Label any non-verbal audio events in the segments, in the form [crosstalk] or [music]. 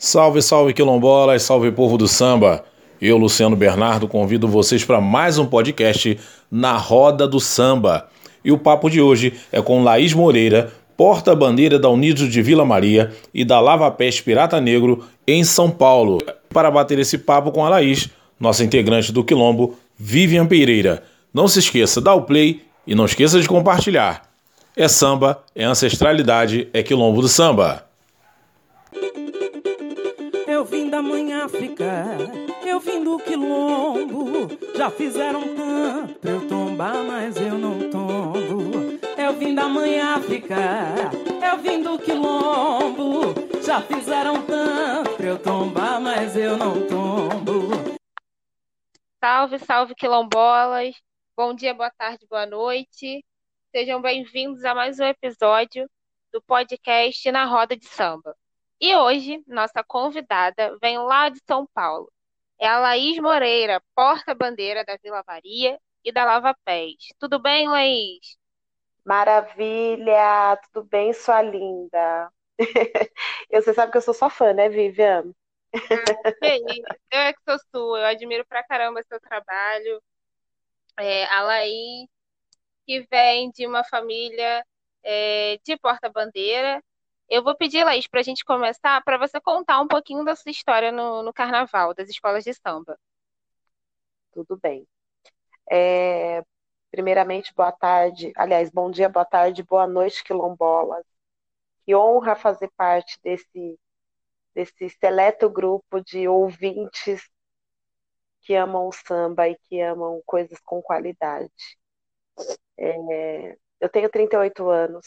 Salve, salve quilombolas, salve povo do samba. Eu, Luciano Bernardo, convido vocês para mais um podcast na Roda do Samba. E o papo de hoje é com Laís Moreira, porta-bandeira da Unidos de Vila Maria e da Lava Pés Pirata Negro em São Paulo. Para bater esse papo com a Laís, nossa integrante do Quilombo, Vivian Pereira. Não se esqueça, dá o play e não esqueça de compartilhar. É samba, é ancestralidade, é Quilombo do Samba. Da mãe África, eu vim do quilombo. Já fizeram tanto pra eu tombar, mas eu não tombo. Eu vim da mãe África, eu vim do quilombo. Já fizeram tanto pra eu tombar, mas eu não tombo. Salve, salve quilombolas. Bom dia, boa tarde, boa noite. Sejam bem-vindos a mais um episódio do podcast Na Roda de Samba. E hoje, nossa convidada vem lá de São Paulo. É a Laís Moreira, porta-bandeira da Vila Maria e da Lava Pés. Tudo bem, Laís? Maravilha! Tudo bem, sua linda? [laughs] Você sabe que eu sou sua fã, né, Vivian? eu é que sou sua, eu admiro pra caramba seu trabalho. É, a Laís, que vem de uma família é, de porta-bandeira, eu vou pedir, Laís, para a gente começar, para você contar um pouquinho da sua história no, no carnaval, das escolas de samba. Tudo bem. É, primeiramente, boa tarde. Aliás, bom dia, boa tarde, boa noite, quilombolas. Que honra fazer parte desse, desse seleto grupo de ouvintes que amam o samba e que amam coisas com qualidade. É, eu tenho 38 anos,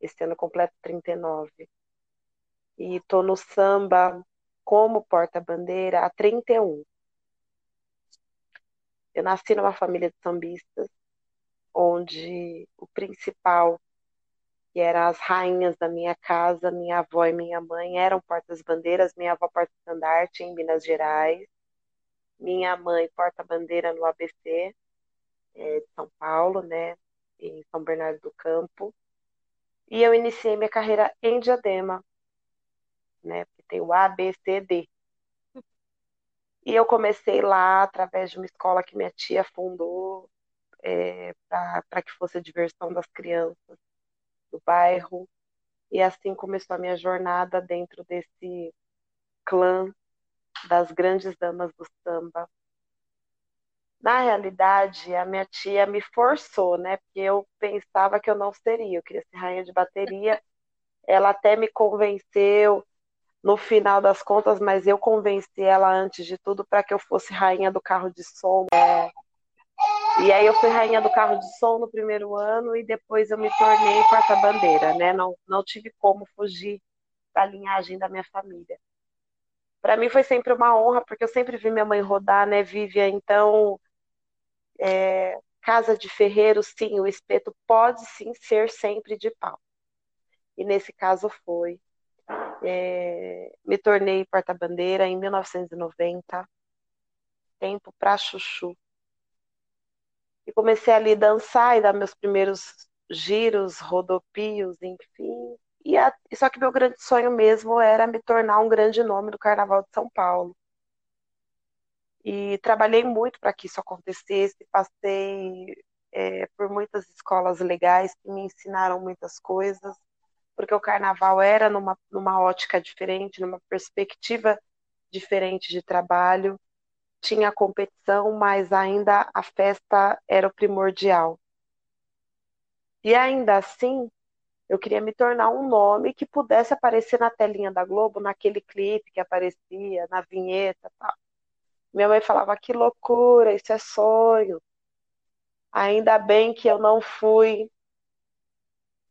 esse ano completo 39. E estou no samba como porta-bandeira há 31. Eu nasci numa família de sambistas, onde o principal, que eram as rainhas da minha casa, minha avó e minha mãe, eram portas-bandeiras. Minha avó porta-estandarte em Minas Gerais, minha mãe porta-bandeira no ABC é, de São Paulo, né, em São Bernardo do Campo. E eu iniciei minha carreira em Diadema, né? Porque tem o A, B, C, D. E eu comecei lá através de uma escola que minha tia fundou é, para que fosse a diversão das crianças do bairro. E assim começou a minha jornada dentro desse clã das grandes damas do samba, na realidade, a minha tia me forçou, né? Porque eu pensava que eu não seria, eu queria ser rainha de bateria. Ela até me convenceu no final das contas, mas eu convenci ela antes de tudo para que eu fosse rainha do carro de som. Né? E aí eu fui rainha do carro de som no primeiro ano e depois eu me tornei porta-bandeira, né? Não, não tive como fugir da linhagem da minha família. Para mim foi sempre uma honra, porque eu sempre vi minha mãe rodar, né, Vívia? Então, é, casa de ferreiro, sim, o espeto pode sim ser sempre de pau. E nesse caso foi. É, me tornei porta-bandeira em 1990, tempo para chuchu. E comecei ali a dançar e dar meus primeiros giros, rodopios, enfim. E a, só que meu grande sonho mesmo era me tornar um grande nome do Carnaval de São Paulo. E trabalhei muito para que isso acontecesse, passei é, por muitas escolas legais que me ensinaram muitas coisas, porque o carnaval era numa, numa ótica diferente, numa perspectiva diferente de trabalho. Tinha competição, mas ainda a festa era o primordial. E ainda assim, eu queria me tornar um nome que pudesse aparecer na telinha da Globo, naquele clipe que aparecia, na vinheta tal. Minha mãe falava: que loucura, isso é sonho. Ainda bem que eu não fui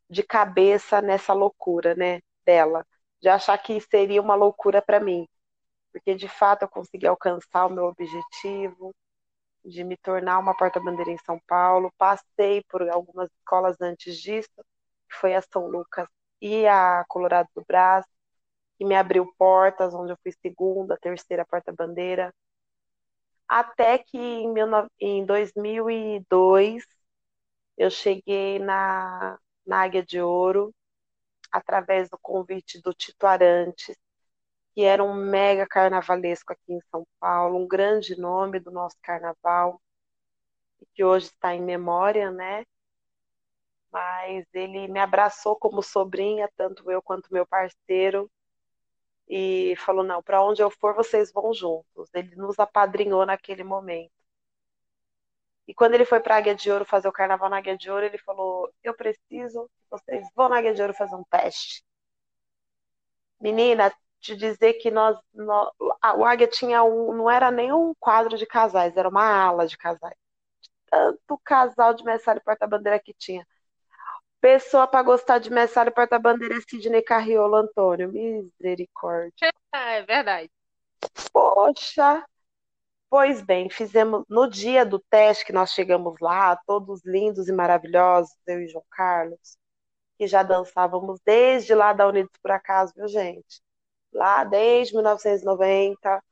de cabeça nessa loucura, né, dela, de achar que seria uma loucura para mim, porque de fato eu consegui alcançar o meu objetivo de me tornar uma porta-bandeira em São Paulo. Passei por algumas escolas antes disso, que foi a São Lucas e a Colorado do Brás, que me abriu portas, onde eu fui segunda, terceira porta-bandeira, até que em, em 2002 eu cheguei na, na Águia de Ouro através do convite do Tito Arantes, que era um mega carnavalesco aqui em São Paulo, um grande nome do nosso carnaval, que hoje está em memória, né? Mas ele me abraçou como sobrinha, tanto eu quanto meu parceiro, e falou: Não, para onde eu for, vocês vão juntos. Ele nos apadrinhou naquele momento. E quando ele foi para a Águia de Ouro fazer o carnaval na Águia de Ouro, ele falou: Eu preciso que vocês vão na Águia de Ouro fazer um teste. Menina, te dizer que nós, nós o Águia tinha um, não era nem um quadro de casais, era uma ala de casais. Tanto casal de mestre e porta-bandeira que tinha. Pessoa para gostar de mestre e porta-bandeira é Sidney Carriolo Antônio. Misericórdia. é verdade. Poxa. Pois bem, fizemos no dia do teste que nós chegamos lá, todos lindos e maravilhosos, eu e João Carlos, que já dançávamos desde lá da Unidos por Acaso, viu, gente? lá desde 1990,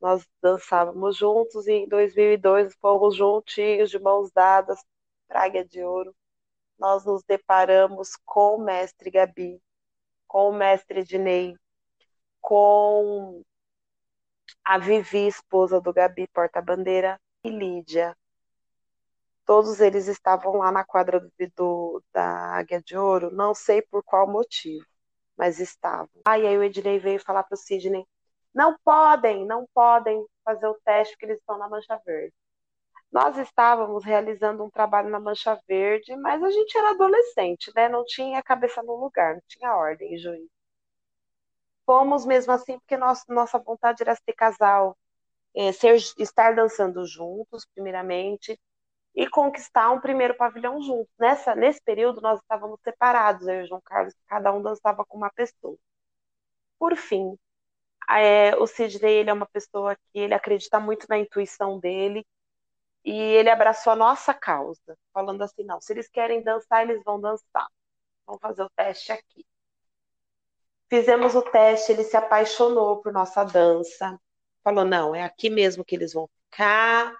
nós dançávamos juntos e em 2002 fomos juntinhos, de mãos dadas, Praga de Ouro. Nós nos deparamos com o mestre Gabi, com o mestre Dinei, com a Vivi, esposa do Gabi, porta-bandeira, e Lídia. Todos eles estavam lá na quadra do, do, da Águia de Ouro, não sei por qual motivo mas estavam. Aí, aí o Ednei veio falar para o Sidney: não podem, não podem fazer o teste porque eles estão na Mancha Verde. Nós estávamos realizando um trabalho na Mancha Verde, mas a gente era adolescente, né? Não tinha cabeça no lugar, não tinha ordem juízo. Fomos mesmo assim porque nós, nossa vontade era ser casal, é, ser, estar dançando juntos, primeiramente, e conquistar um primeiro pavilhão juntos. Nessa, nesse período, nós estávamos separados, eu e João Carlos, cada um dançava com uma pessoa. Por fim, é, o Sidney ele é uma pessoa que ele acredita muito na intuição dele e ele abraçou a nossa causa, falando assim, não, se eles querem dançar, eles vão dançar. Vamos fazer o teste aqui. Fizemos o teste, ele se apaixonou por nossa dança, falou, não, é aqui mesmo que eles vão ficar,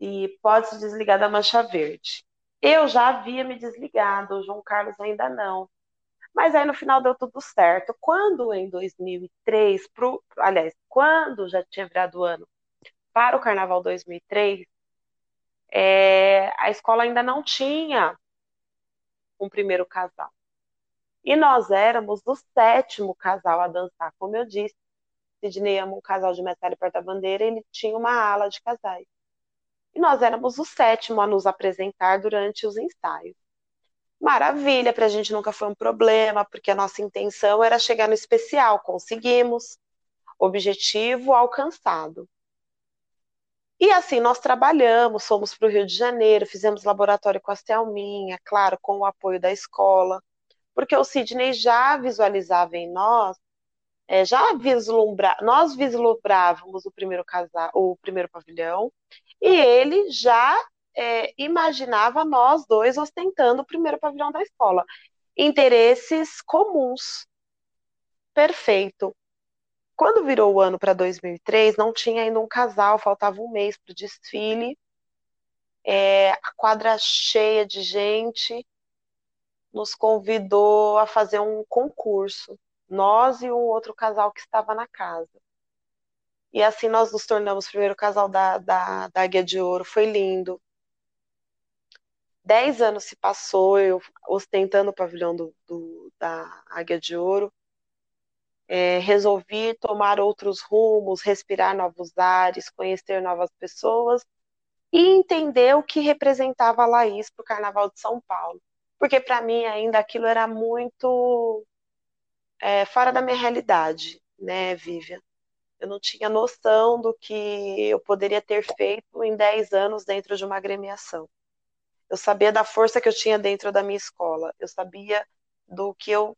e pode se desligar da mancha verde. Eu já havia me desligado, o João Carlos ainda não. Mas aí no final deu tudo certo. Quando em 2003, pro, aliás, quando já tinha virado o ano para o Carnaval 2003, é, a escola ainda não tinha um primeiro casal. E nós éramos o sétimo casal a dançar, como eu disse. Sidney ama um casal de mestre e porta-bandeira, ele tinha uma ala de casais e nós éramos o sétimo a nos apresentar durante os ensaios. Maravilha, para a gente nunca foi um problema, porque a nossa intenção era chegar no especial, conseguimos, objetivo alcançado. E assim nós trabalhamos, fomos para o Rio de Janeiro, fizemos laboratório com a Selminha, claro, com o apoio da escola, porque o Sidney já visualizava em nós, é, já vislumbra, nós vislumbrávamos o primeiro casal, o primeiro pavilhão, e ele já é, imaginava nós dois ostentando o primeiro pavilhão da escola. Interesses comuns. Perfeito. Quando virou o ano para 2003, não tinha ainda um casal, faltava um mês para o desfile. É, a quadra cheia de gente nos convidou a fazer um concurso. Nós e um outro casal que estava na casa. E assim nós nos tornamos o primeiro casal da, da, da Águia de Ouro. Foi lindo. Dez anos se passou, eu ostentando o pavilhão do, do da Águia de Ouro. É, resolvi tomar outros rumos, respirar novos ares, conhecer novas pessoas e entender o que representava a Laís para o Carnaval de São Paulo. Porque para mim ainda aquilo era muito é, fora da minha realidade, né, Vivian? Eu não tinha noção do que eu poderia ter feito em 10 anos dentro de uma agremiação. Eu sabia da força que eu tinha dentro da minha escola. Eu sabia do que eu,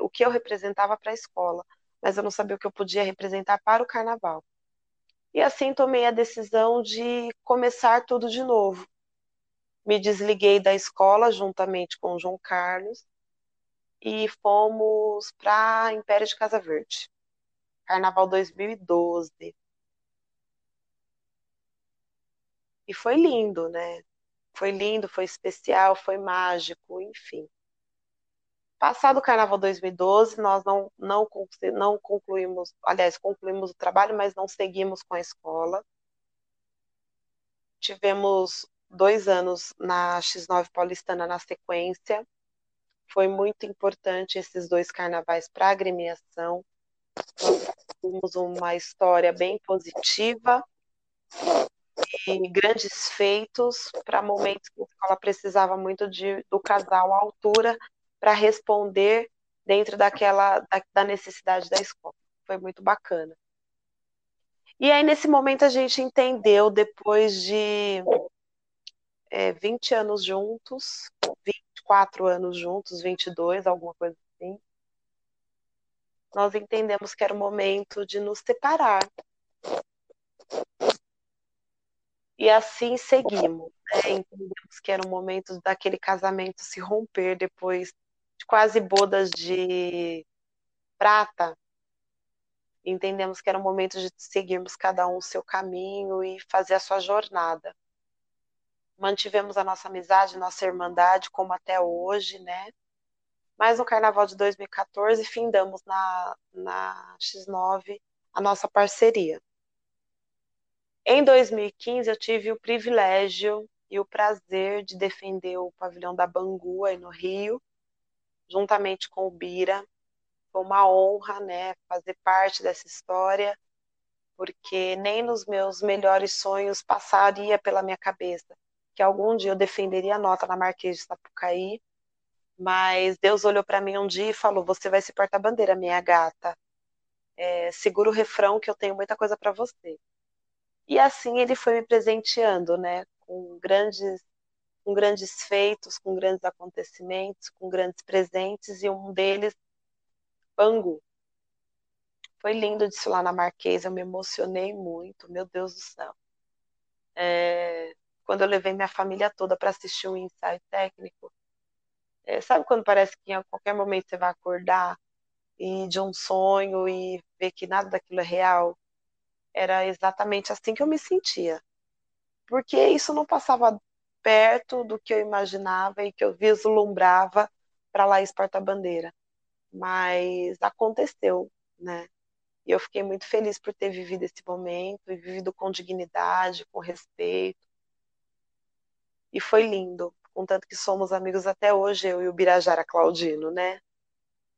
o que eu representava para a escola, mas eu não sabia o que eu podia representar para o carnaval. E assim tomei a decisão de começar tudo de novo. Me desliguei da escola juntamente com o João Carlos e fomos para Império de Casa Verde. Carnaval 2012. E foi lindo, né? Foi lindo, foi especial, foi mágico, enfim. Passado o Carnaval 2012, nós não, não, não concluímos, aliás, concluímos o trabalho, mas não seguimos com a escola. Tivemos dois anos na X9 Paulistana na sequência. Foi muito importante esses dois carnavais para a agremiação. Nós temos uma história bem positiva e grandes feitos para momentos que a escola precisava muito de, do casal à altura para responder dentro daquela da, da necessidade da escola. Foi muito bacana. E aí, nesse momento, a gente entendeu, depois de é, 20 anos juntos, 24 anos juntos, 22, alguma coisa assim, nós entendemos que era o momento de nos separar. E assim seguimos. Né? Entendemos que era o momento daquele casamento se romper depois de quase bodas de prata. Entendemos que era o momento de seguirmos cada um o seu caminho e fazer a sua jornada. Mantivemos a nossa amizade, nossa irmandade, como até hoje, né? Mas no carnaval de 2014, findamos na, na X9 a nossa parceria. Em 2015, eu tive o privilégio e o prazer de defender o pavilhão da Bangu aí no Rio, juntamente com o Bira. Foi uma honra, né, fazer parte dessa história, porque nem nos meus melhores sonhos passaria pela minha cabeça que algum dia eu defenderia a nota na Marquês de Sapucaí, mas Deus olhou para mim um dia e falou: Você vai se porta-bandeira, minha gata. É, segura o refrão que eu tenho muita coisa para você. E assim ele foi me presenteando, né, com grandes, com grandes feitos, com grandes acontecimentos, com grandes presentes, e um deles, Bangu. Foi lindo lá na Marquesa, eu me emocionei muito, meu Deus do céu. É, quando eu levei minha família toda para assistir um ensaio técnico, é, sabe quando parece que a qualquer momento você vai acordar e de um sonho e ver que nada daquilo é real? Era exatamente assim que eu me sentia. Porque isso não passava perto do que eu imaginava e que eu vislumbrava para lá porta-bandeira. Mas aconteceu, né? E eu fiquei muito feliz por ter vivido esse momento e vivido com dignidade, com respeito. E foi lindo, contanto que somos amigos até hoje, eu e o Birajara Claudino, né?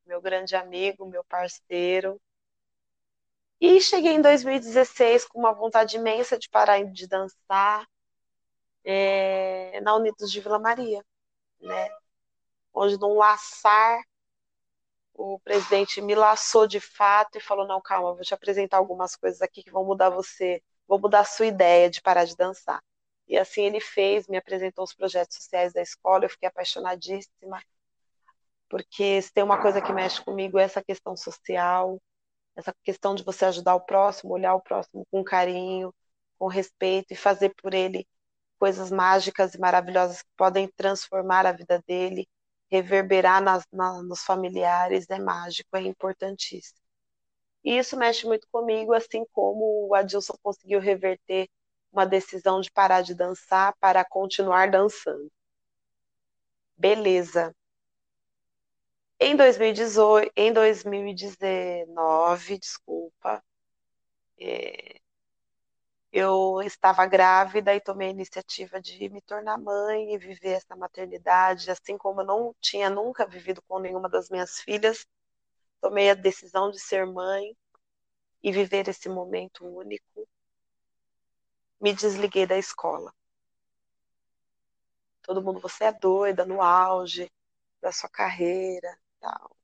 Meu grande amigo, meu parceiro, e cheguei em 2016 com uma vontade imensa de parar de dançar é, na Unidos de Vila Maria, né? Onde num laçar o presidente me laçou de fato e falou: não, calma, vou te apresentar algumas coisas aqui que vão mudar você, vou mudar a sua ideia de parar de dançar. E assim ele fez, me apresentou os projetos sociais da escola, eu fiquei apaixonadíssima, porque se tem uma coisa que mexe comigo é essa questão social, essa questão de você ajudar o próximo, olhar o próximo com carinho, com respeito e fazer por ele coisas mágicas e maravilhosas que podem transformar a vida dele, reverberar nas, na, nos familiares, é mágico, é importantíssimo. E isso mexe muito comigo, assim como o Adilson conseguiu reverter uma decisão de parar de dançar para continuar dançando. Beleza. Em 2018, em 2019, desculpa, é, eu estava grávida e tomei a iniciativa de me tornar mãe e viver essa maternidade, assim como eu não tinha nunca vivido com nenhuma das minhas filhas, tomei a decisão de ser mãe e viver esse momento único. Me desliguei da escola. Todo mundo, você é doida, no auge da sua carreira, tal.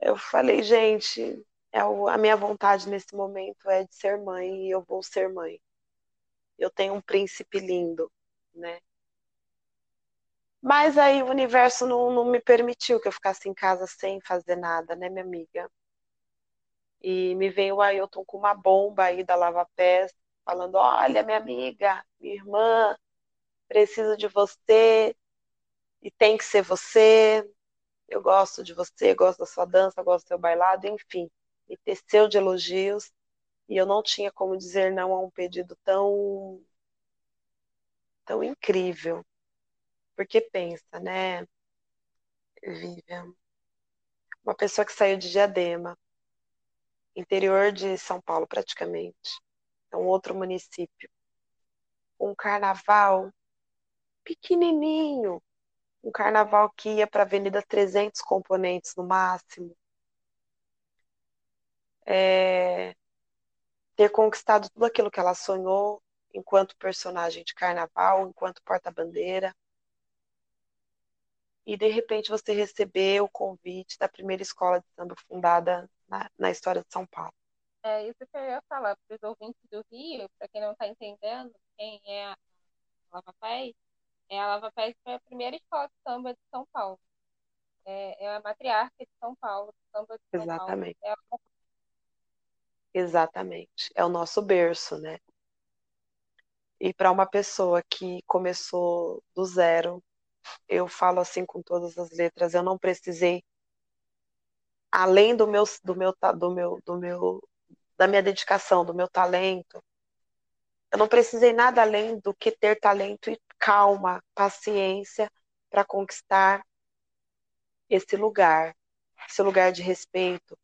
Eu falei, gente, é o, a minha vontade nesse momento é de ser mãe e eu vou ser mãe. Eu tenho um príncipe lindo, né? Mas aí o universo não, não me permitiu que eu ficasse em casa sem fazer nada, né, minha amiga? E me veio o Ailton com uma bomba aí da Lava Pés, falando: Olha, minha amiga, minha irmã, preciso de você e tem que ser você eu gosto de você, gosto da sua dança, gosto do seu bailado, enfim, me teceu de elogios e eu não tinha como dizer não a um pedido tão tão incrível. Porque pensa, né? Vivian, uma pessoa que saiu de Diadema, interior de São Paulo praticamente, é um outro município, um carnaval pequenininho, um carnaval que ia para a Avenida 300 componentes no máximo. É, ter conquistado tudo aquilo que ela sonhou enquanto personagem de carnaval, enquanto porta-bandeira. E de repente você receber o convite da primeira escola de samba fundada na, na história de São Paulo. É isso que eu ia falar para os ouvintes do Rio, para quem não está entendendo quem é a Lava Pés, é a Lava Pés foi a primeira escola de samba de São Paulo. É, é a matriarca de São Paulo, samba de São Exatamente. Paulo. É a... Exatamente. É o nosso berço, né? E para uma pessoa que começou do zero, eu falo assim com todas as letras, eu não precisei além do meu do meu do meu do meu da minha dedicação, do meu talento, eu não precisei nada além do que ter talento e calma, paciência para conquistar esse lugar, esse lugar de respeito.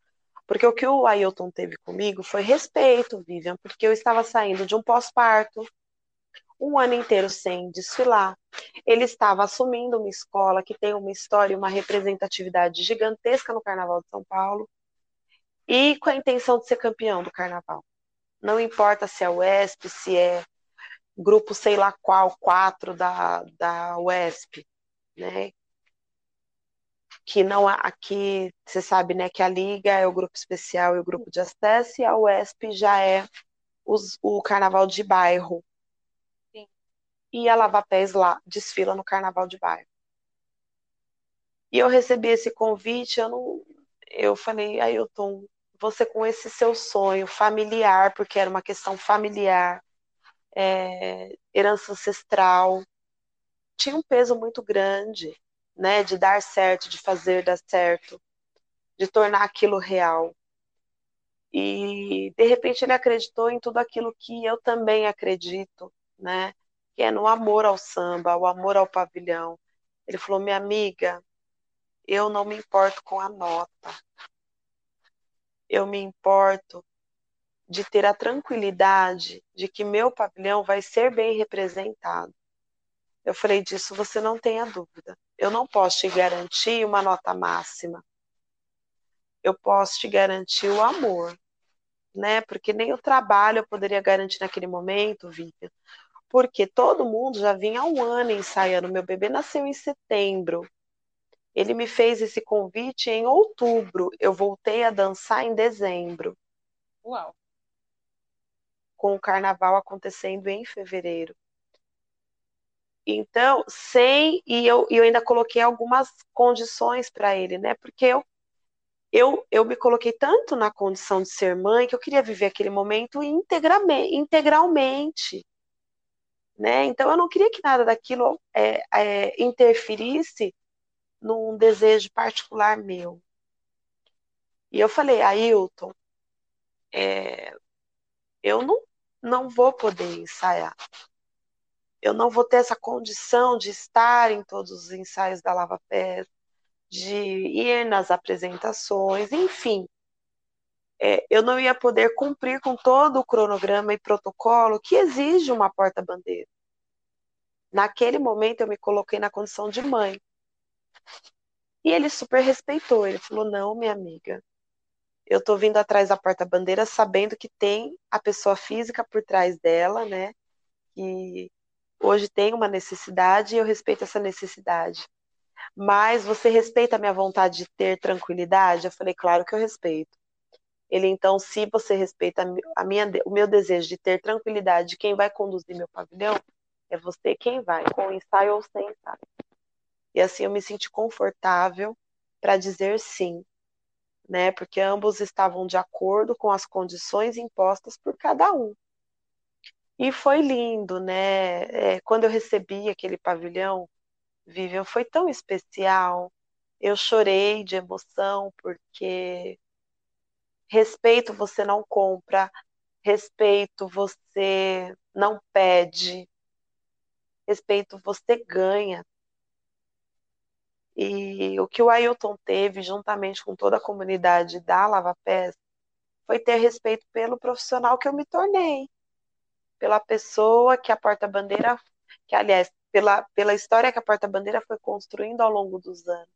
Porque o que o Ailton teve comigo foi respeito, Vivian, porque eu estava saindo de um pós-parto, um ano inteiro sem desfilar. Ele estava assumindo uma escola que tem uma história e uma representatividade gigantesca no Carnaval de São Paulo e com a intenção de ser campeão do Carnaval. Não importa se é UESP, se é grupo sei lá qual, quatro da, da UESP, né? Que não aqui, você sabe, né, que a Liga é o grupo especial e o grupo de acesso, e a UESP já é os, o carnaval de bairro. Sim. E a Lava Pés lá desfila no carnaval de bairro. E eu recebi esse convite, eu não. Eu falei, Ailton, você com esse seu sonho familiar, porque era uma questão familiar, é, herança ancestral, tinha um peso muito grande, né, de dar certo, de fazer dar certo, de tornar aquilo real. E de repente ele acreditou em tudo aquilo que eu também acredito, né, que é no amor ao samba, o amor ao pavilhão. Ele falou: "Minha amiga, eu não me importo com a nota. Eu me importo de ter a tranquilidade de que meu pavilhão vai ser bem representado. Eu falei disso, você não tenha dúvida. Eu não posso te garantir uma nota máxima. Eu posso te garantir o amor, né? Porque nem o trabalho eu poderia garantir naquele momento, Vivian. Porque todo mundo já vinha há um ano ensaiando. Meu bebê nasceu em setembro. Ele me fez esse convite em outubro. Eu voltei a dançar em dezembro. Uau! com o carnaval acontecendo em fevereiro. Então, sem. E eu, eu ainda coloquei algumas condições para ele, né? Porque eu, eu, eu me coloquei tanto na condição de ser mãe que eu queria viver aquele momento integralmente. integralmente né? Então, eu não queria que nada daquilo é, é, interferisse num desejo particular meu. E eu falei, Ailton, é, eu não não vou poder ensaiar. Eu não vou ter essa condição de estar em todos os ensaios da Lava Pés, de ir nas apresentações, enfim. É, eu não ia poder cumprir com todo o cronograma e protocolo que exige uma porta-bandeira. Naquele momento eu me coloquei na condição de mãe. E ele super respeitou. Ele falou: Não, minha amiga, eu estou vindo atrás da porta-bandeira sabendo que tem a pessoa física por trás dela, né? Que hoje tem uma necessidade e eu respeito essa necessidade. Mas você respeita a minha vontade de ter tranquilidade? Eu falei, claro que eu respeito. Ele, então, se você respeita a minha, o meu desejo de ter tranquilidade de quem vai conduzir meu pavilhão, é você quem vai, com ensaio ou sem ensaio. E assim eu me senti confortável para dizer sim né? Porque ambos estavam de acordo com as condições impostas por cada um. E foi lindo, né? É, quando eu recebi aquele pavilhão, Vivian, foi tão especial. Eu chorei de emoção, porque respeito você não compra, respeito você não pede, respeito você ganha. E o que o Ailton teve, juntamente com toda a comunidade da Lava Pés, foi ter respeito pelo profissional que eu me tornei, pela pessoa que a porta-bandeira, que aliás, pela, pela história que a porta-bandeira foi construindo ao longo dos anos.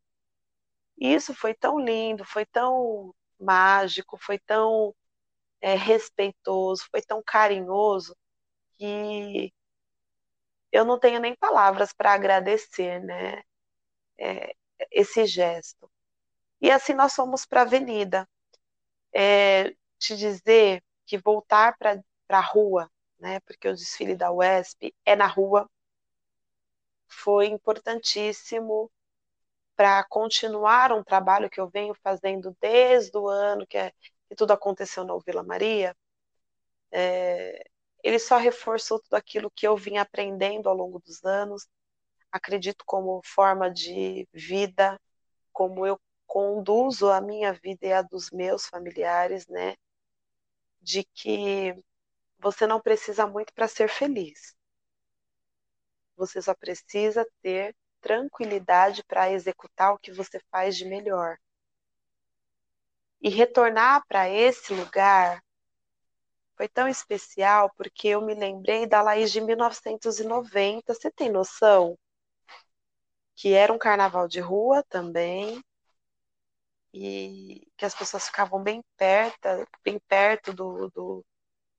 E isso foi tão lindo, foi tão mágico, foi tão é, respeitoso, foi tão carinhoso que eu não tenho nem palavras para agradecer, né? É, esse gesto. E assim nós fomos para a avenida. É, te dizer que voltar para a rua, né? Porque o desfile da UESP é na rua, foi importantíssimo para continuar um trabalho que eu venho fazendo desde o ano que, é, que tudo aconteceu na Vila Maria. É, ele só reforçou tudo aquilo que eu vim aprendendo ao longo dos anos. Acredito como forma de vida, como eu conduzo a minha vida e a dos meus familiares, né? De que você não precisa muito para ser feliz. Você só precisa ter tranquilidade para executar o que você faz de melhor. E retornar para esse lugar foi tão especial porque eu me lembrei da Laís de 1990. Você tem noção? Que era um carnaval de rua também. E que as pessoas ficavam bem perto, bem perto do, do,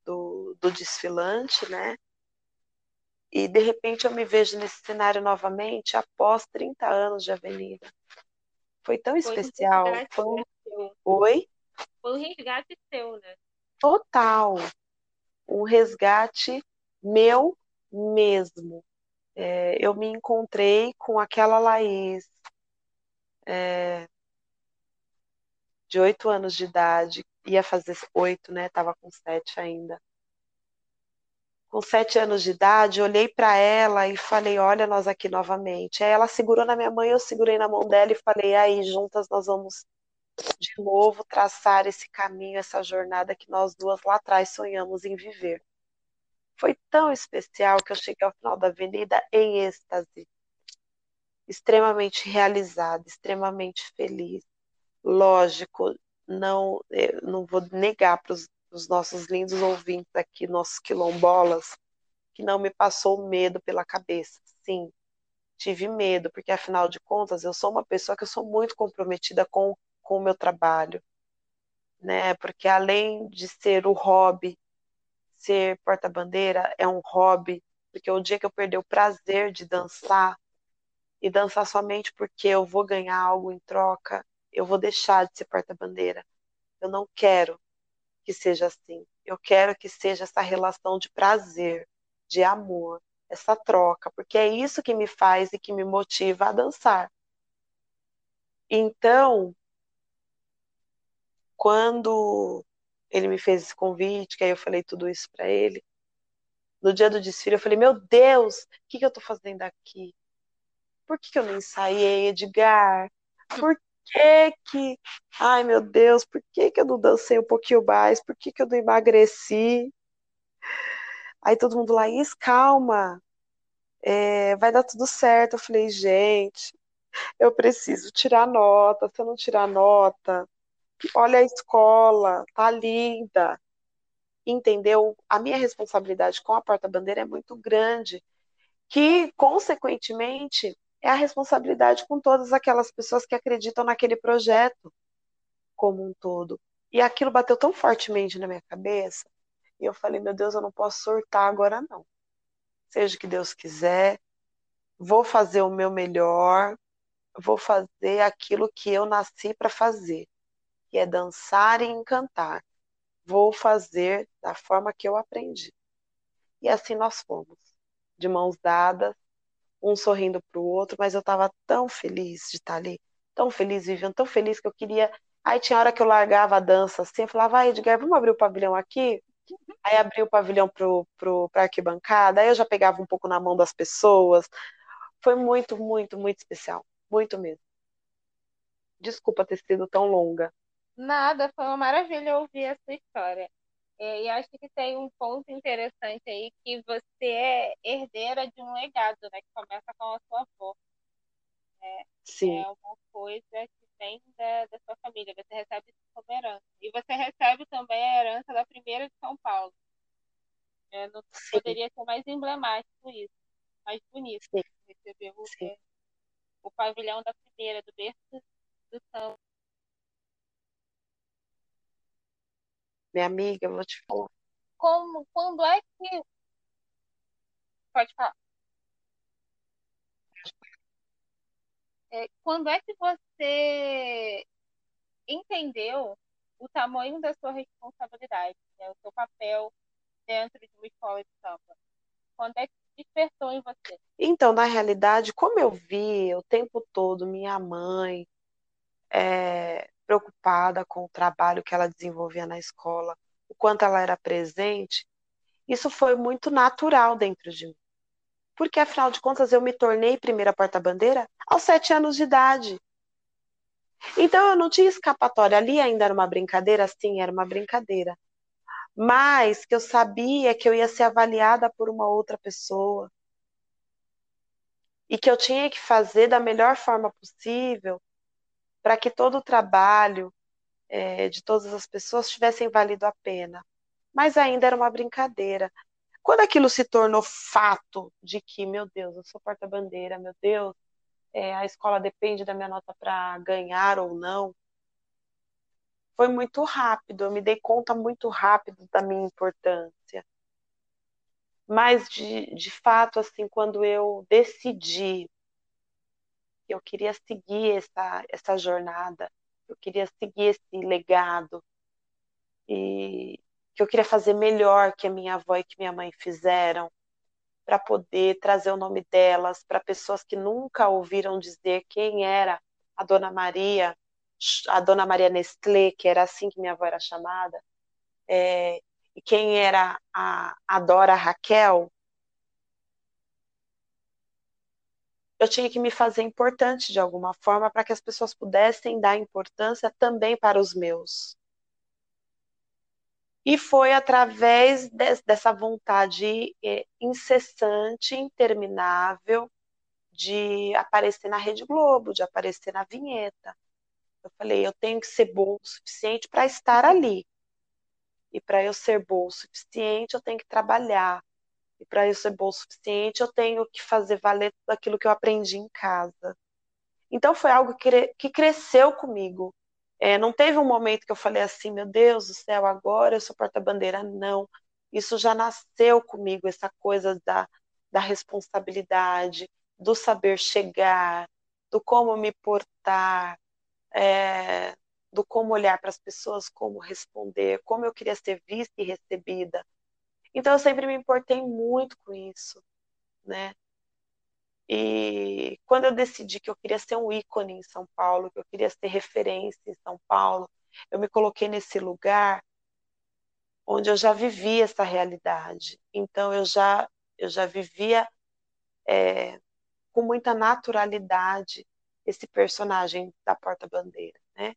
do, do desfilante, né? E de repente eu me vejo nesse cenário novamente após 30 anos de avenida. Foi tão foi especial. Um foi um... Oi? Foi um resgate seu, né? Total. Um resgate meu mesmo. É, eu me encontrei com aquela Laís é, de oito anos de idade, ia fazer oito, né? Tava com sete ainda com sete anos de idade, olhei para ela e falei: Olha, nós aqui novamente. Aí ela segurou na minha mão e eu segurei na mão dela e falei: Aí, juntas nós vamos de novo traçar esse caminho, essa jornada que nós duas lá atrás sonhamos em viver. Foi tão especial que eu cheguei ao final da avenida em êxtase, extremamente realizada, extremamente feliz. Lógico, não, não vou negar para os nossos lindos ouvintes aqui, nossos quilombolas, que não me passou medo pela cabeça. Sim, tive medo, porque afinal de contas eu sou uma pessoa que eu sou muito comprometida com, com o meu trabalho, né? Porque além de ser o hobby, ser porta-bandeira é um hobby, porque o dia que eu perder o prazer de dançar e dançar somente porque eu vou ganhar algo em troca, eu vou deixar de ser porta-bandeira. Eu não quero que seja assim. Eu quero que seja essa relação de prazer, de amor, essa troca, porque é isso que me faz e que me motiva a dançar. Então, quando ele me fez esse convite, que aí eu falei tudo isso para ele, no dia do desfile eu falei: Meu Deus, o que, que eu estou fazendo aqui? Por que, que eu não ensaiei, Edgar? Por que que, ai meu Deus, por que que eu não dancei um pouquinho mais? Por que que eu não emagreci? Aí todo mundo lá, Is, calma, é, vai dar tudo certo. Eu falei, gente, eu preciso tirar nota. Se eu não tirar nota, olha a escola, tá linda. Entendeu? A minha responsabilidade com a porta-bandeira é muito grande, que, consequentemente, é a responsabilidade com todas aquelas pessoas que acreditam naquele projeto como um todo. E aquilo bateu tão fortemente na minha cabeça, e eu falei, meu Deus, eu não posso surtar agora não. Seja o que Deus quiser, vou fazer o meu melhor, vou fazer aquilo que eu nasci para fazer, que é dançar e encantar. Vou fazer da forma que eu aprendi. E assim nós fomos, de mãos dadas, um sorrindo para o outro, mas eu estava tão feliz de estar tá ali, tão feliz, vivendo tão feliz que eu queria. Aí tinha hora que eu largava a dança assim, eu falava, vai, Edgar, vamos abrir o pavilhão aqui? Aí abri o pavilhão pro, pro, arquibancada, aí eu já pegava um pouco na mão das pessoas. Foi muito, muito, muito especial. Muito mesmo. Desculpa ter sido tão longa. Nada, foi uma maravilha ouvir a sua história. É, e acho que tem um ponto interessante aí que você é herdeira de um legado, né? Que começa com a sua avó. né? Sim. É uma coisa que vem da, da sua família, você recebe isso como herança. E você recebe também a herança da primeira de São Paulo. É, não Sim. poderia ser mais emblemático isso, mais bonito. Sim. Receber o, Sim. é, o pavilhão da primeira, do berço do samba. Minha amiga, eu vou te falar. Como, quando é que. Pode falar. É, quando é que você entendeu o tamanho da sua responsabilidade, né, o seu papel dentro de uma escola de samba? Quando é que despertou em você? Então, na realidade, como eu vi o tempo todo minha mãe é, preocupada com o trabalho que ela desenvolvia na escola, o quanto ela era presente, isso foi muito natural dentro de mim. Porque, afinal de contas, eu me tornei primeira porta-bandeira aos sete anos de idade. Então, eu não tinha escapatória. Ali ainda era uma brincadeira? Sim, era uma brincadeira. Mas que eu sabia que eu ia ser avaliada por uma outra pessoa. E que eu tinha que fazer da melhor forma possível para que todo o trabalho é, de todas as pessoas tivessem valido a pena. Mas ainda era uma brincadeira. Quando aquilo se tornou fato de que, meu Deus, eu sou porta-bandeira, meu Deus, é, a escola depende da minha nota para ganhar ou não, foi muito rápido, eu me dei conta muito rápido da minha importância. Mas, de, de fato, assim, quando eu decidi eu queria seguir essa, essa jornada, eu queria seguir esse legado, e que eu queria fazer melhor que a minha avó e que minha mãe fizeram, para poder trazer o nome delas para pessoas que nunca ouviram dizer quem era a Dona Maria, a Dona Maria Nestlé, que era assim que minha avó era chamada, é, e quem era a, a Dora Raquel, eu tinha que me fazer importante de alguma forma para que as pessoas pudessem dar importância também para os meus. E foi através de, dessa vontade é, incessante, interminável, de aparecer na Rede Globo, de aparecer na vinheta. Eu falei, eu tenho que ser bom o suficiente para estar ali. E para eu ser bom o suficiente, eu tenho que trabalhar. E para eu ser bom o suficiente, eu tenho que fazer valer tudo aquilo que eu aprendi em casa. Então foi algo que, que cresceu comigo. É, não teve um momento que eu falei assim, meu Deus do céu, agora eu sou porta-bandeira. Não. Isso já nasceu comigo, essa coisa da, da responsabilidade, do saber chegar, do como me portar, é, do como olhar para as pessoas, como responder, como eu queria ser vista e recebida. Então eu sempre me importei muito com isso, né? E quando eu decidi que eu queria ser um ícone em São Paulo, que eu queria ser referência em São Paulo, eu me coloquei nesse lugar onde eu já vivia essa realidade. Então eu já eu já vivia é, com muita naturalidade esse personagem da porta-bandeira, né?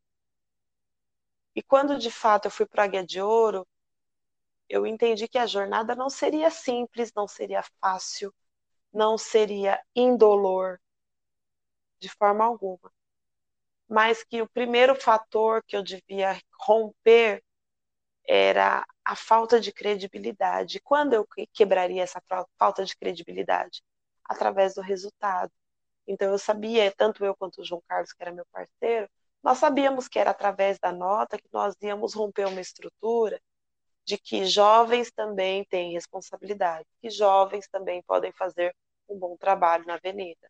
E quando de fato eu fui para a Águia de Ouro, eu entendi que a jornada não seria simples, não seria fácil, não seria indolor de forma alguma. Mas que o primeiro fator que eu devia romper era a falta de credibilidade. Quando eu quebraria essa falta de credibilidade? Através do resultado. Então eu sabia, tanto eu quanto o João Carlos, que era meu parceiro, nós sabíamos que era através da nota que nós íamos romper uma estrutura de que jovens também têm responsabilidade, que jovens também podem fazer um bom trabalho na avenida,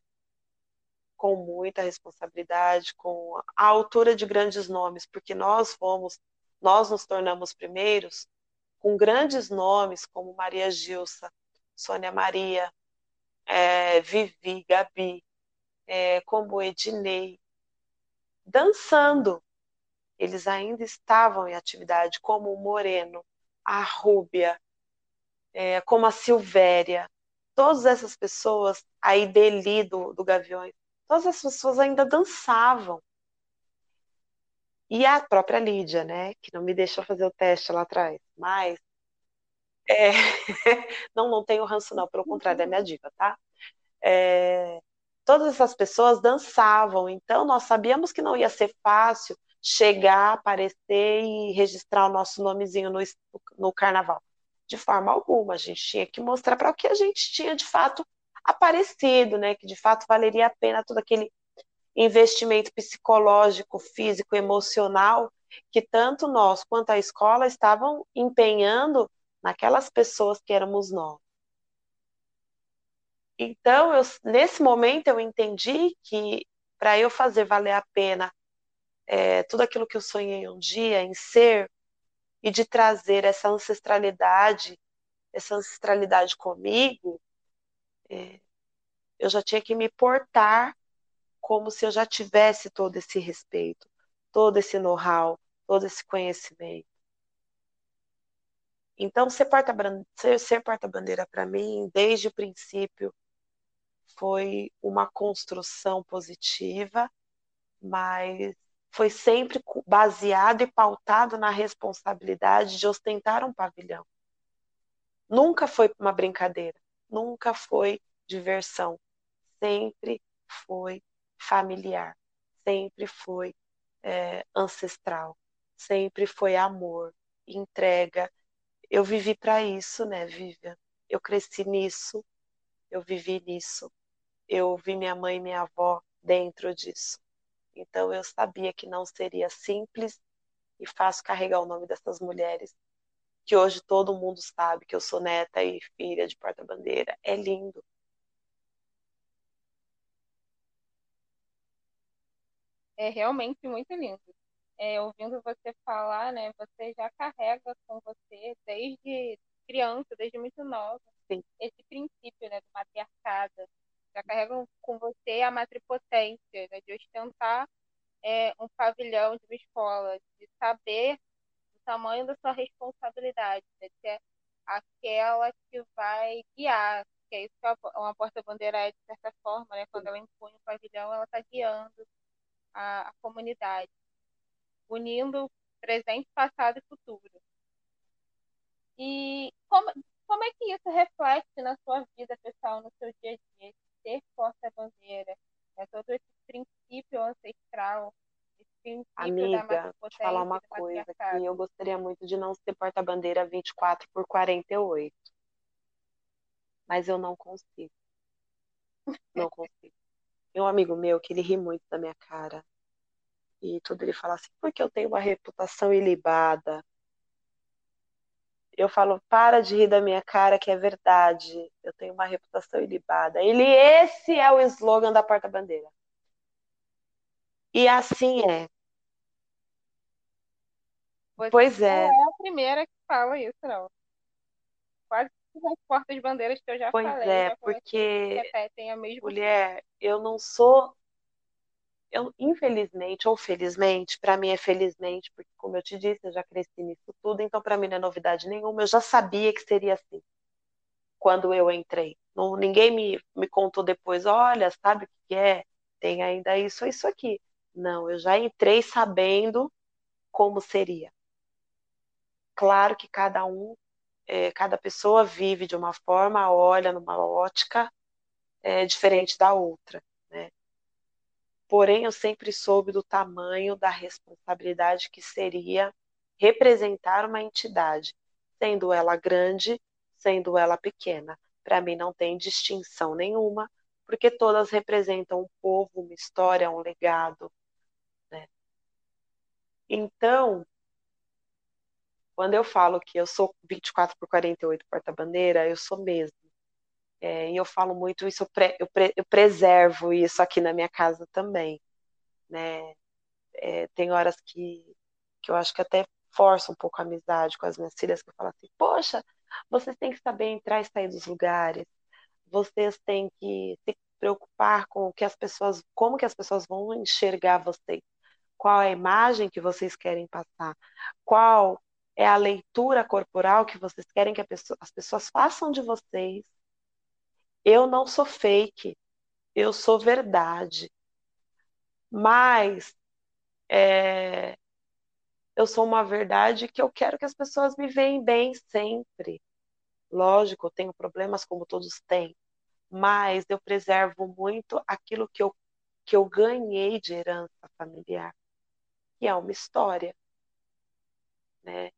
com muita responsabilidade, com a altura de grandes nomes, porque nós fomos, nós nos tornamos primeiros com grandes nomes como Maria Gilsa, Sônia Maria, é, Vivi, Gabi, é, como Ednei, dançando. Eles ainda estavam em atividade, como o Moreno, a Rúbia, é, como a Silvéria, todas essas pessoas, a Ideli do, do Gaviões, todas essas pessoas ainda dançavam. E a própria Lídia, né, que não me deixou fazer o teste lá atrás, mas é, [laughs] não, não tenho ranço não, pelo contrário, é minha dica, tá? É, todas essas pessoas dançavam, então nós sabíamos que não ia ser fácil chegar, aparecer e registrar o nosso nomezinho no, no carnaval. De forma alguma, a gente tinha que mostrar para o que a gente tinha de fato aparecido, né? Que de fato valeria a pena todo aquele investimento psicológico, físico, emocional que tanto nós quanto a escola estavam empenhando naquelas pessoas que éramos nós. Então, eu, nesse momento, eu entendi que para eu fazer valer a pena é, tudo aquilo que eu sonhei um dia em ser e de trazer essa ancestralidade, essa ancestralidade comigo, é, eu já tinha que me portar como se eu já tivesse todo esse respeito, todo esse know-how, todo esse conhecimento. Então, ser porta-bandeira ser, para mim, desde o princípio, foi uma construção positiva, mas foi sempre baseado e pautado na responsabilidade de ostentar um pavilhão. Nunca foi uma brincadeira, nunca foi diversão, sempre foi familiar, sempre foi é, ancestral, sempre foi amor, entrega. Eu vivi para isso, né, Vivian? Eu cresci nisso, eu vivi nisso eu vi minha mãe e minha avó dentro disso. Então eu sabia que não seria simples e fácil carregar o nome dessas mulheres, que hoje todo mundo sabe que eu sou neta e filha de porta-bandeira. É lindo. É realmente muito lindo. É, ouvindo você falar, né, você já carrega com você desde criança, desde muito nova, Sim. esse princípio né, do matriarcado, já carregam com você a matripotência, né, de ostentar é, um pavilhão de uma escola, de saber o tamanho da sua responsabilidade, né, de ser aquela que vai guiar, que é isso que uma porta-bandeira é, de certa forma, né, quando ela impõe o pavilhão, ela está guiando a, a comunidade, unindo presente, passado e futuro. E como, como é que isso reflete na sua vida pessoal, no seu dia a dia? Ser porta-bandeira, é todo esse princípio ancestral, esse princípio Amiga, da te falar uma coisa que eu gostaria muito de não ser porta-bandeira 24 por 48. Mas eu não consigo. Não consigo. Tem um amigo meu que ele ri muito da minha cara. E tudo ele fala assim, porque eu tenho uma reputação ilibada, eu falo, para de rir da minha cara, que é verdade. Eu tenho uma reputação ilibada. Ele, esse é o slogan da porta-bandeira. E assim é. Você pois é. Não é a primeira que fala isso, não. Quase todas as portas-bandeiras que eu já pois falei. Pois é, porque, repetem a mesma mulher, eu não sou eu, infelizmente ou felizmente, para mim é felizmente, porque como eu te disse, eu já cresci nisso tudo, então para mim não é novidade nenhuma, eu já sabia que seria assim quando eu entrei. Não, ninguém me, me contou depois, olha, sabe o que é? Tem ainda isso isso aqui. Não, eu já entrei sabendo como seria. Claro que cada um, é, cada pessoa vive de uma forma, olha numa ótica é, diferente da outra. Né? Porém, eu sempre soube do tamanho da responsabilidade que seria representar uma entidade, sendo ela grande, sendo ela pequena. Para mim, não tem distinção nenhuma, porque todas representam um povo, uma história, um legado. Né? Então, quando eu falo que eu sou 24 por 48 porta-bandeira, eu sou mesmo. É, e eu falo muito isso, eu, pre, eu, pre, eu, preservo isso aqui na minha casa também. Né? É, tem horas que, que eu acho que até forço um pouco a amizade com as minhas filhas, que eu falo assim, poxa, vocês têm que saber entrar e sair dos lugares, vocês têm que se preocupar com o que as pessoas, como que as pessoas vão enxergar vocês, qual é a imagem que vocês querem passar, qual é a leitura corporal que vocês querem que pessoa, as pessoas façam de vocês, eu não sou fake, eu sou verdade. Mas é, eu sou uma verdade que eu quero que as pessoas me veem bem sempre. Lógico, eu tenho problemas como todos têm, mas eu preservo muito aquilo que eu, que eu ganhei de herança familiar, que é uma história. Né?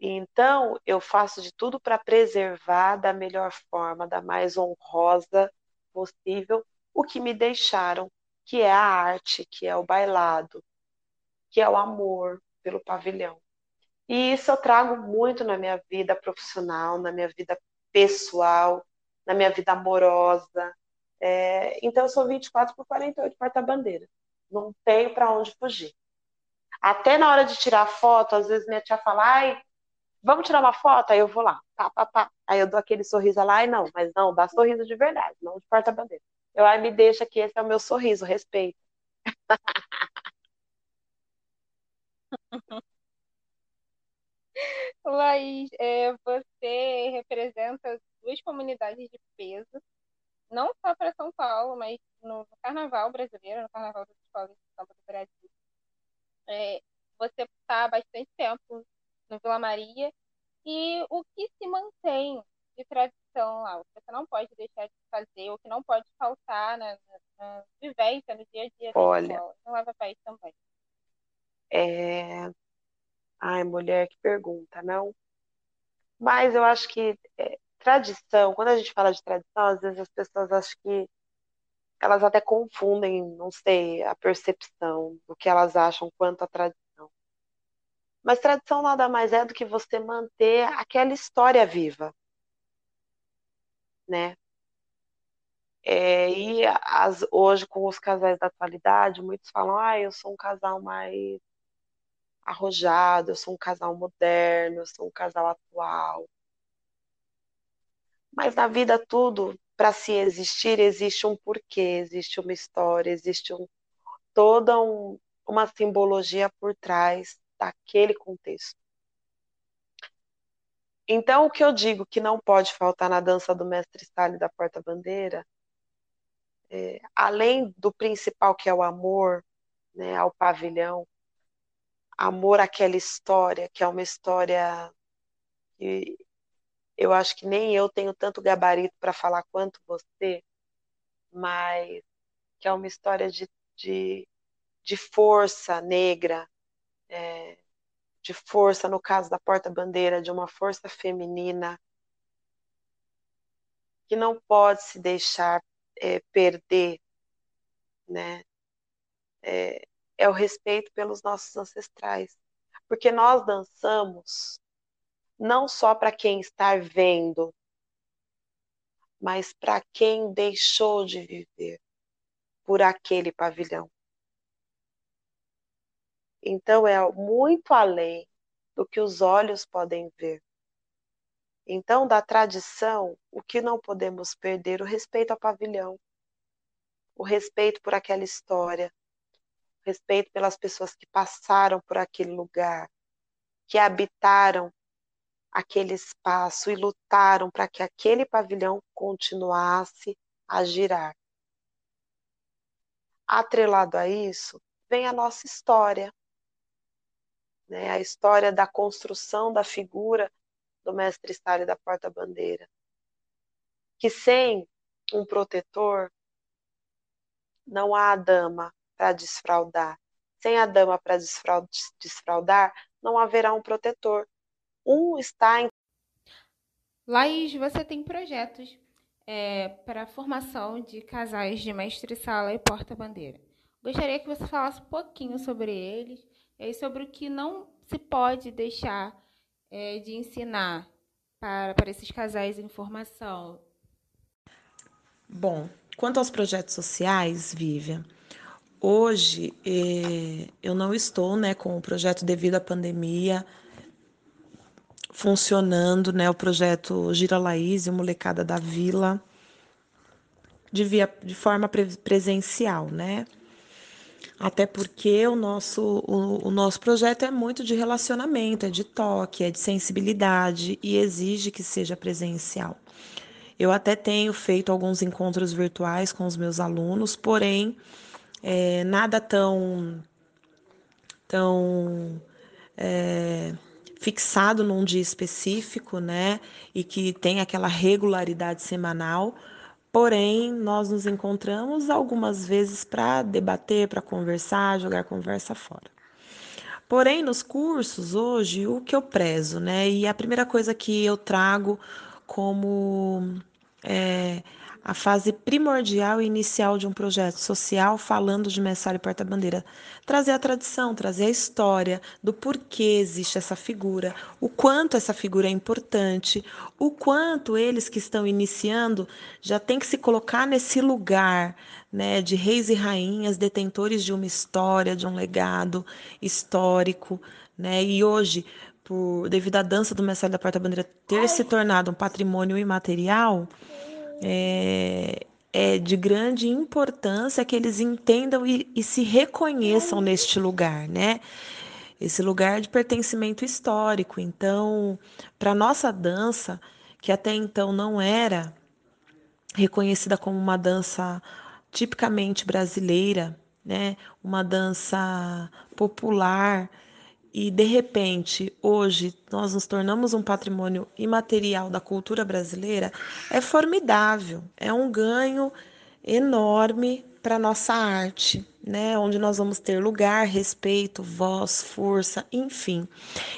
Então, eu faço de tudo para preservar da melhor forma, da mais honrosa possível, o que me deixaram, que é a arte, que é o bailado, que é o amor pelo pavilhão. E isso eu trago muito na minha vida profissional, na minha vida pessoal, na minha vida amorosa. É, então, eu sou 24 por 48 porta-bandeira. Não tenho para onde fugir. Até na hora de tirar foto, às vezes minha tia fala, ai, vamos tirar uma foto? Aí eu vou lá, pá, pá, pá. Aí eu dou aquele sorriso lá, e não, mas não, dá sorriso de verdade, não de porta-bandeira. Eu aí me deixa que esse é o meu sorriso, respeito. [laughs] Laís, é, você representa duas comunidades de peso, não só para São Paulo, mas no, Carnaval brasileiro, no Carnaval das Escolas de Samba do Brasil. É, você está há bastante tempo no Vila Maria e o que se mantém de tradição lá, o que você não pode deixar de fazer, o que não pode faltar na, na, na vivência, no dia a dia da Olha, escola, no Lava Pés também. É... Ai, mulher, que pergunta, não? Mas eu acho que é, tradição, quando a gente fala de tradição, às vezes as pessoas acham que elas até confundem, não sei, a percepção do que elas acham quanto à tradição. Mas tradição nada mais é do que você manter aquela história viva, né? É, e as, hoje, com os casais da atualidade, muitos falam: ah, eu sou um casal mais arrojado, eu sou um casal moderno, eu sou um casal atual. Mas na vida tudo, para se existir, existe um porquê, existe uma história, existe um, toda um, uma simbologia por trás daquele contexto. Então, o que eu digo que não pode faltar na dança do mestre Stalin da porta-bandeira, é, além do principal que é o amor né, ao pavilhão, amor àquela história, que é uma história que eu acho que nem eu tenho tanto gabarito para falar quanto você, mas que é uma história de, de, de força negra, é, de força, no caso da porta-bandeira, de uma força feminina que não pode se deixar é, perder, né? É, é o respeito pelos nossos ancestrais. Porque nós dançamos não só para quem está vendo, mas para quem deixou de viver por aquele pavilhão. Então é muito além do que os olhos podem ver. Então, da tradição, o que não podemos perder? O respeito ao pavilhão, o respeito por aquela história, respeito pelas pessoas que passaram por aquele lugar, que habitaram aquele espaço e lutaram para que aquele pavilhão continuasse a girar. Atrelado a isso, vem a nossa história, né? a história da construção da figura do mestre Stalin da porta-bandeira, que sem um protetor não há a dama para desfraudar. Sem a dama para desfraudar, não haverá um protetor. Um está em. Laís, você tem projetos é, para a formação de casais de mestre-sala e porta-bandeira. Gostaria que você falasse um pouquinho sobre eles e sobre o que não se pode deixar é, de ensinar para, para esses casais em formação. Bom, quanto aos projetos sociais, Vivian, Hoje eh, eu não estou né, com o projeto devido à pandemia funcionando, né, o projeto Gira Laís e Molecada da Vila de, via, de forma pre presencial, né? Até porque o nosso, o, o nosso projeto é muito de relacionamento, é de toque, é de sensibilidade e exige que seja presencial. Eu até tenho feito alguns encontros virtuais com os meus alunos, porém é, nada tão, tão é, fixado num dia específico, né? E que tem aquela regularidade semanal, Porém, nós nos encontramos algumas vezes para debater, para conversar, jogar conversa fora. Porém, nos cursos hoje, o que eu prezo, né? E a primeira coisa que eu trago como é, a fase primordial e inicial de um projeto social falando de Messalha e Porta-Bandeira. Trazer a tradição, trazer a história do porquê existe essa figura, o quanto essa figura é importante, o quanto eles que estão iniciando já têm que se colocar nesse lugar né, de reis e rainhas, detentores de uma história, de um legado histórico. Né? E hoje, por, devido à dança do Messalha da Porta-Bandeira ter se tornado um patrimônio imaterial, é, é de grande importância que eles entendam e, e se reconheçam neste lugar, né? Esse lugar de pertencimento histórico. Então, para nossa dança, que até então não era reconhecida como uma dança tipicamente brasileira, né? Uma dança popular, e de repente hoje nós nos tornamos um patrimônio imaterial da cultura brasileira, é formidável, é um ganho enorme para nossa arte, né? Onde nós vamos ter lugar, respeito, voz, força, enfim,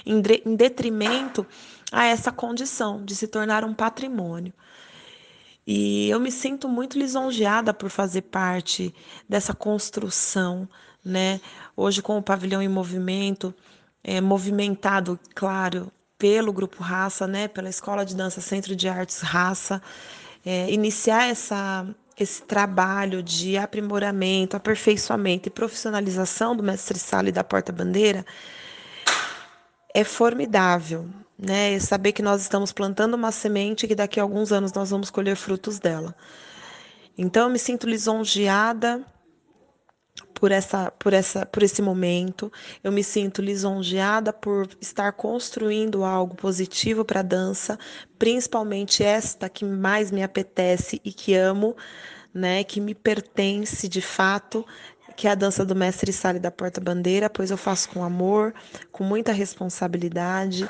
em, em detrimento a essa condição de se tornar um patrimônio. E eu me sinto muito lisonjeada por fazer parte dessa construção, né? Hoje com o pavilhão em movimento, é, movimentado, claro, pelo Grupo Raça, né, pela Escola de Dança Centro de Artes Raça, é, iniciar essa, esse trabalho de aprimoramento, aperfeiçoamento e profissionalização do mestre sala e da porta-bandeira é formidável, né? Saber que nós estamos plantando uma semente e que daqui a alguns anos nós vamos colher frutos dela. Então, eu me sinto lisonjeada por essa por essa por esse momento. Eu me sinto lisonjeada por estar construindo algo positivo para a dança, principalmente esta que mais me apetece e que amo, né, que me pertence de fato, que é a dança do mestre Sale da Porta Bandeira, pois eu faço com amor, com muita responsabilidade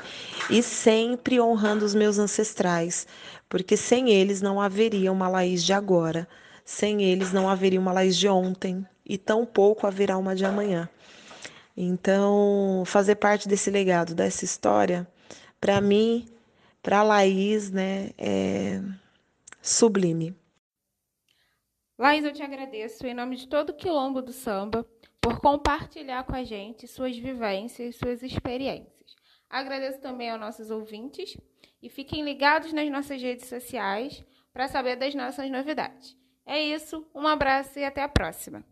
e sempre honrando os meus ancestrais, porque sem eles não haveria uma Laís de agora. Sem eles não haveria uma Laís de ontem, e tão pouco haverá uma de amanhã. Então, fazer parte desse legado, dessa história, para mim, para Laís, né, é sublime. Laís, eu te agradeço em nome de todo o Quilombo do Samba por compartilhar com a gente suas vivências, suas experiências. Agradeço também aos nossos ouvintes e fiquem ligados nas nossas redes sociais para saber das nossas novidades. É isso, um abraço e até a próxima.